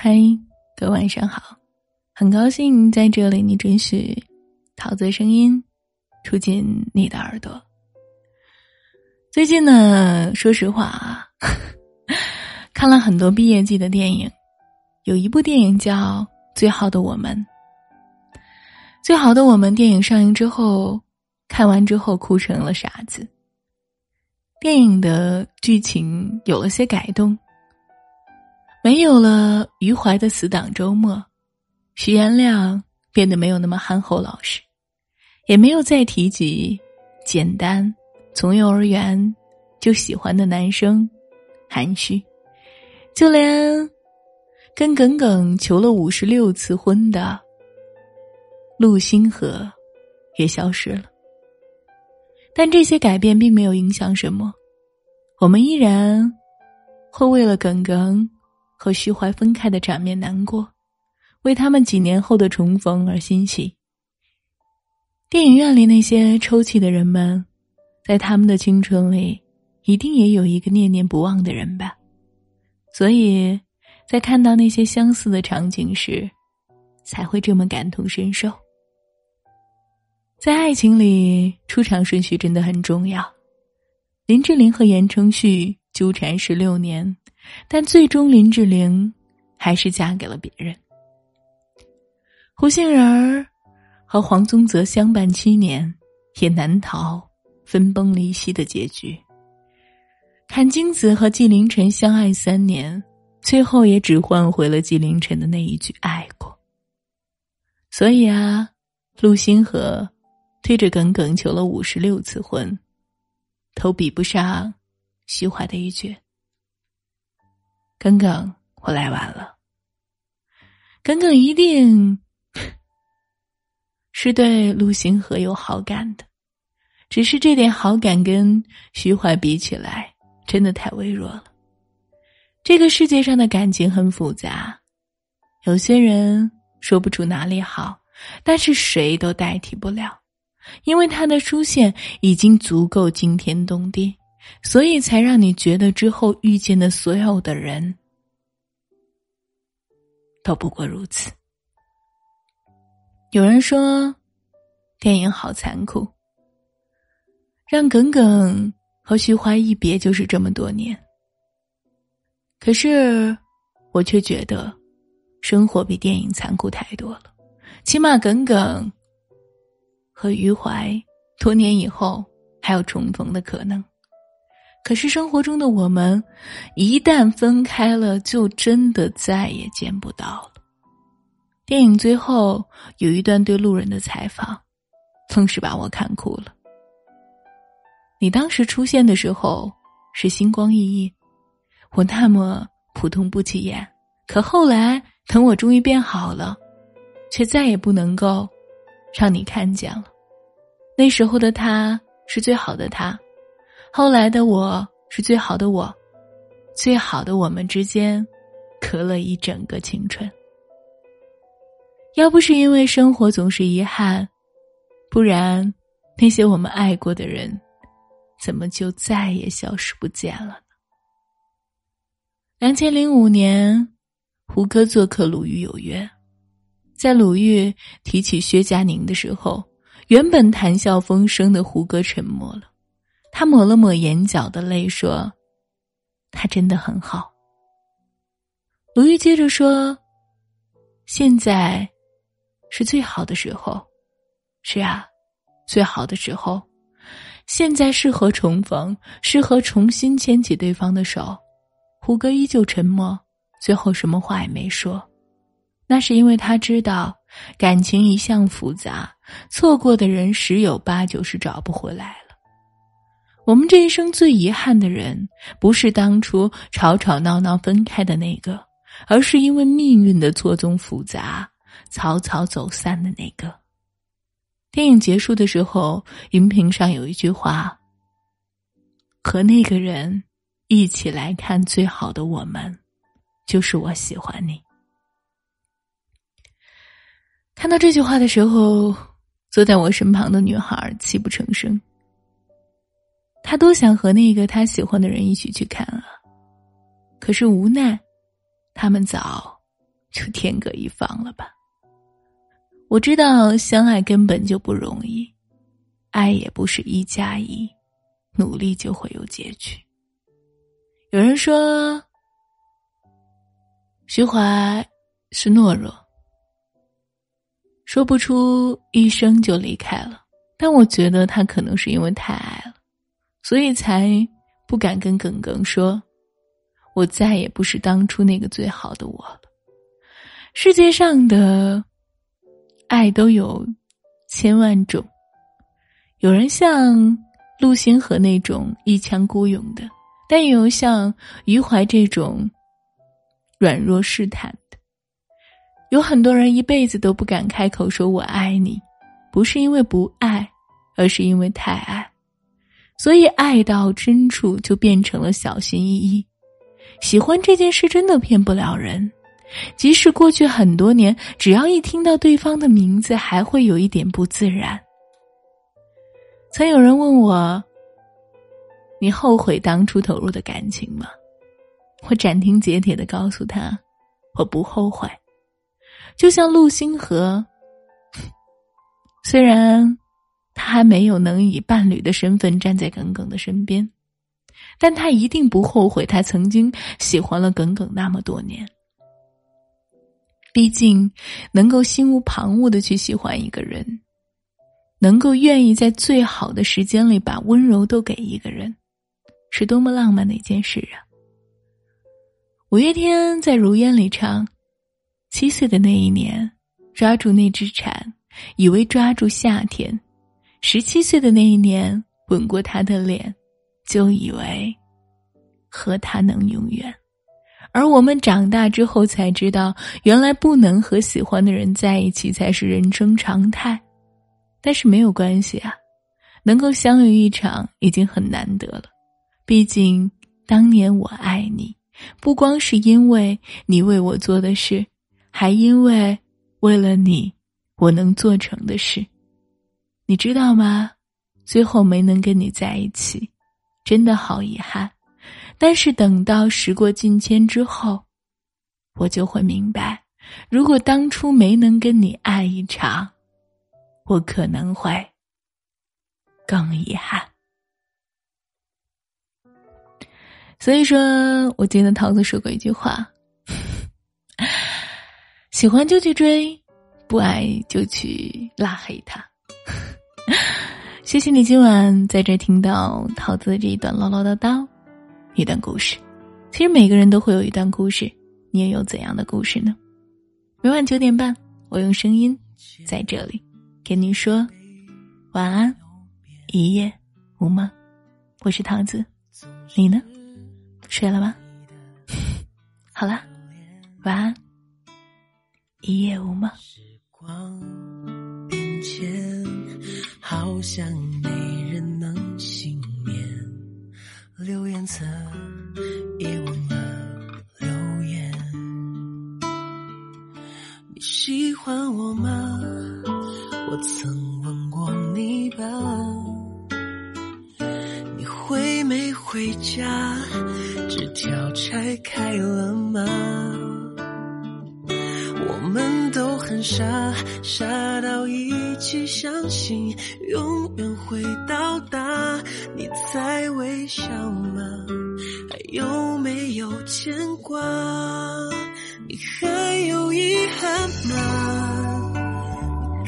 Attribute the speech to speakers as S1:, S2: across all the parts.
S1: 嗨，各位晚上好，很高兴在这里你准许桃子声音出进你的耳朵。最近呢，说实话啊，看了很多毕业季的电影，有一部电影叫《最好的我们》。《最好的我们》电影上映之后，看完之后哭成了傻子。电影的剧情有了些改动。没有了余淮的死党周末，徐延亮变得没有那么憨厚老实，也没有再提及简单从幼儿园就喜欢的男生韩旭，就连跟耿耿求了五十六次婚的陆星河也消失了。但这些改变并没有影响什么，我们依然会为了耿耿。和徐怀分开的场面难过，为他们几年后的重逢而欣喜。电影院里那些抽泣的人们，在他们的青春里，一定也有一个念念不忘的人吧。所以，在看到那些相似的场景时，才会这么感同身受。在爱情里，出场顺序真的很重要。林志玲和言承旭纠缠十六年。但最终，林志玲还是嫁给了别人。胡杏儿和黄宗泽相伴七年，也难逃分崩离析的结局。阚清子和纪凌尘相爱三年，最后也只换回了纪凌尘的那一句“爱过”。所以啊，陆星河推着耿耿求了五十六次婚，都比不上徐怀的一句。耿耿，我来晚了。耿耿一定 是对陆星河有好感的，只是这点好感跟徐怀比起来，真的太微弱了。这个世界上的感情很复杂，有些人说不出哪里好，但是谁都代替不了，因为他的出现已经足够惊天动地。所以才让你觉得之后遇见的所有的人都不过如此。有人说，电影好残酷，让耿耿和徐怀一别就是这么多年。可是，我却觉得，生活比电影残酷太多了。起码耿耿和余淮多年以后还有重逢的可能。可是生活中的我们，一旦分开了，就真的再也见不到了。电影最后有一段对路人的采访，更是把我看哭了。你当时出现的时候是星光熠熠，我那么普通不起眼，可后来等我终于变好了，却再也不能够让你看见了。那时候的他是最好的他。后来的我是最好的我，最好的我们之间，隔了一整个青春。要不是因为生活总是遗憾，不然那些我们爱过的人，怎么就再也消失不见了呢？两千零五年，胡歌做客《鲁豫有约》，在鲁豫提起薛佳凝的时候，原本谈笑风生的胡歌沉默了。他抹了抹眼角的泪，说：“他真的很好。”鲁豫接着说：“现在是最好的时候，是啊，最好的时候，现在适合重逢，适合重新牵起对方的手。”胡歌依旧沉默，最后什么话也没说。那是因为他知道，感情一向复杂，错过的人十有八九是找不回来了。我们这一生最遗憾的人，不是当初吵吵闹闹分开的那个，而是因为命运的错综复杂，草草走散的那个。电影结束的时候，荧屏上有一句话：“和那个人一起来看最好的我们，就是我喜欢你。”看到这句话的时候，坐在我身旁的女孩泣不成声。他多想和那个他喜欢的人一起去看啊，可是无奈，他们早就天各一方了吧。我知道相爱根本就不容易，爱也不是一加一，努力就会有结局。有人说，徐怀是懦弱，说不出一生就离开了。但我觉得他可能是因为太爱了，所以才不敢跟耿耿说：“我再也不是当初那个最好的我了。”世界上的爱都有千万种，有人像陆星河那种一腔孤勇的，但也有像余淮这种软弱试探的。有很多人一辈子都不敢开口说我爱你。不是因为不爱，而是因为太爱，所以爱到深处就变成了小心翼翼。喜欢这件事真的骗不了人，即使过去很多年，只要一听到对方的名字，还会有一点不自然。曾有人问我：“你后悔当初投入的感情吗？”我斩钉截铁的告诉他：“我不后悔。”就像陆星河。虽然他还没有能以伴侣的身份站在耿耿的身边，但他一定不后悔他曾经喜欢了耿耿那么多年。毕竟，能够心无旁骛的去喜欢一个人，能够愿意在最好的时间里把温柔都给一个人，是多么浪漫的一件事啊！五月天在《如烟》里唱：“七岁的那一年，抓住那只蝉。”以为抓住夏天，十七岁的那一年吻过他的脸，就以为和他能永远。而我们长大之后才知道，原来不能和喜欢的人在一起才是人生常态。但是没有关系啊，能够相遇一场已经很难得了。毕竟当年我爱你，不光是因为你为我做的事，还因为为了你。我能做成的事，你知道吗？最后没能跟你在一起，真的好遗憾。但是等到时过境迁之后，我就会明白，如果当初没能跟你爱一场，我可能会更遗憾。所以说，我记得桃子说过一句话：喜欢就去追。不爱就去拉黑他。谢谢你今晚在这听到桃子这一段唠唠叨叨，一段故事。其实每个人都会有一段故事，你也有怎样的故事呢？每晚九点半，我用声音在这里跟你说晚安，一夜无梦。我是桃子，你呢？睡了吗？好了，晚安，一夜无梦。光，不想没人能幸免。留言册遗忘了留言。你喜欢我吗？我曾问过你吧。你回没回家？纸条拆开了吗？傻，傻到一起相信永远会到达。你在微笑吗？还有没有牵挂？你还有遗憾吗？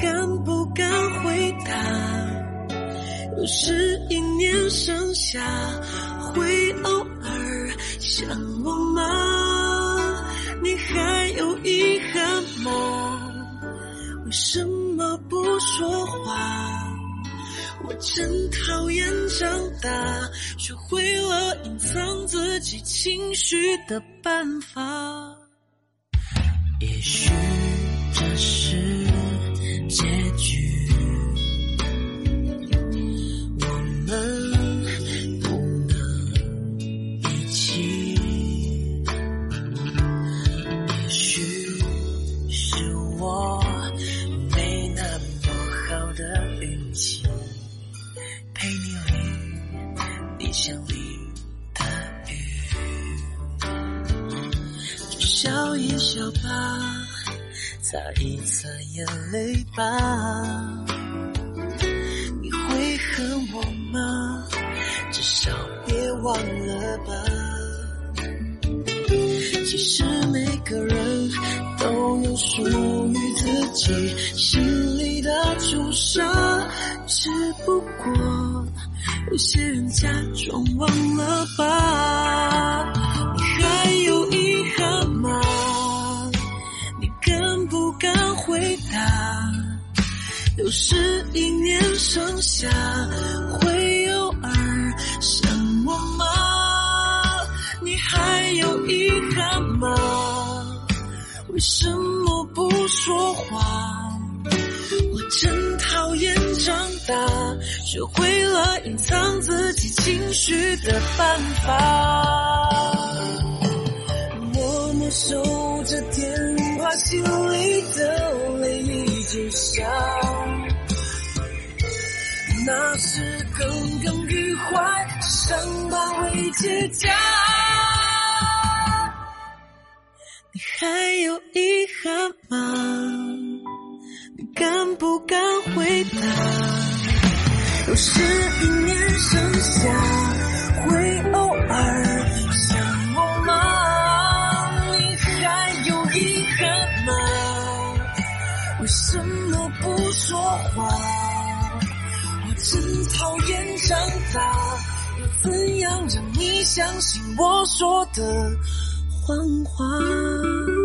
S1: 敢不敢回答？有时一念盛夏，会偶尔想我吗？说话？我真讨厌长大，学会了隐藏自己情绪的办法。也许这是结局。
S2: 笑吧，擦一擦眼泪吧。你会恨我吗？至少别忘了吧。其实每个人都有属于自己心里的朱砂，只不过有些人假装忘了吧。回答？又是一年盛夏，会偶尔想我吗？你还有遗憾吗？为什么不说话？我真讨厌长大，学会了隐藏自己情绪的办法。怀，伤疤未结痂。你还有遗憾吗？你敢不敢回答？有时一念相信我说的谎话。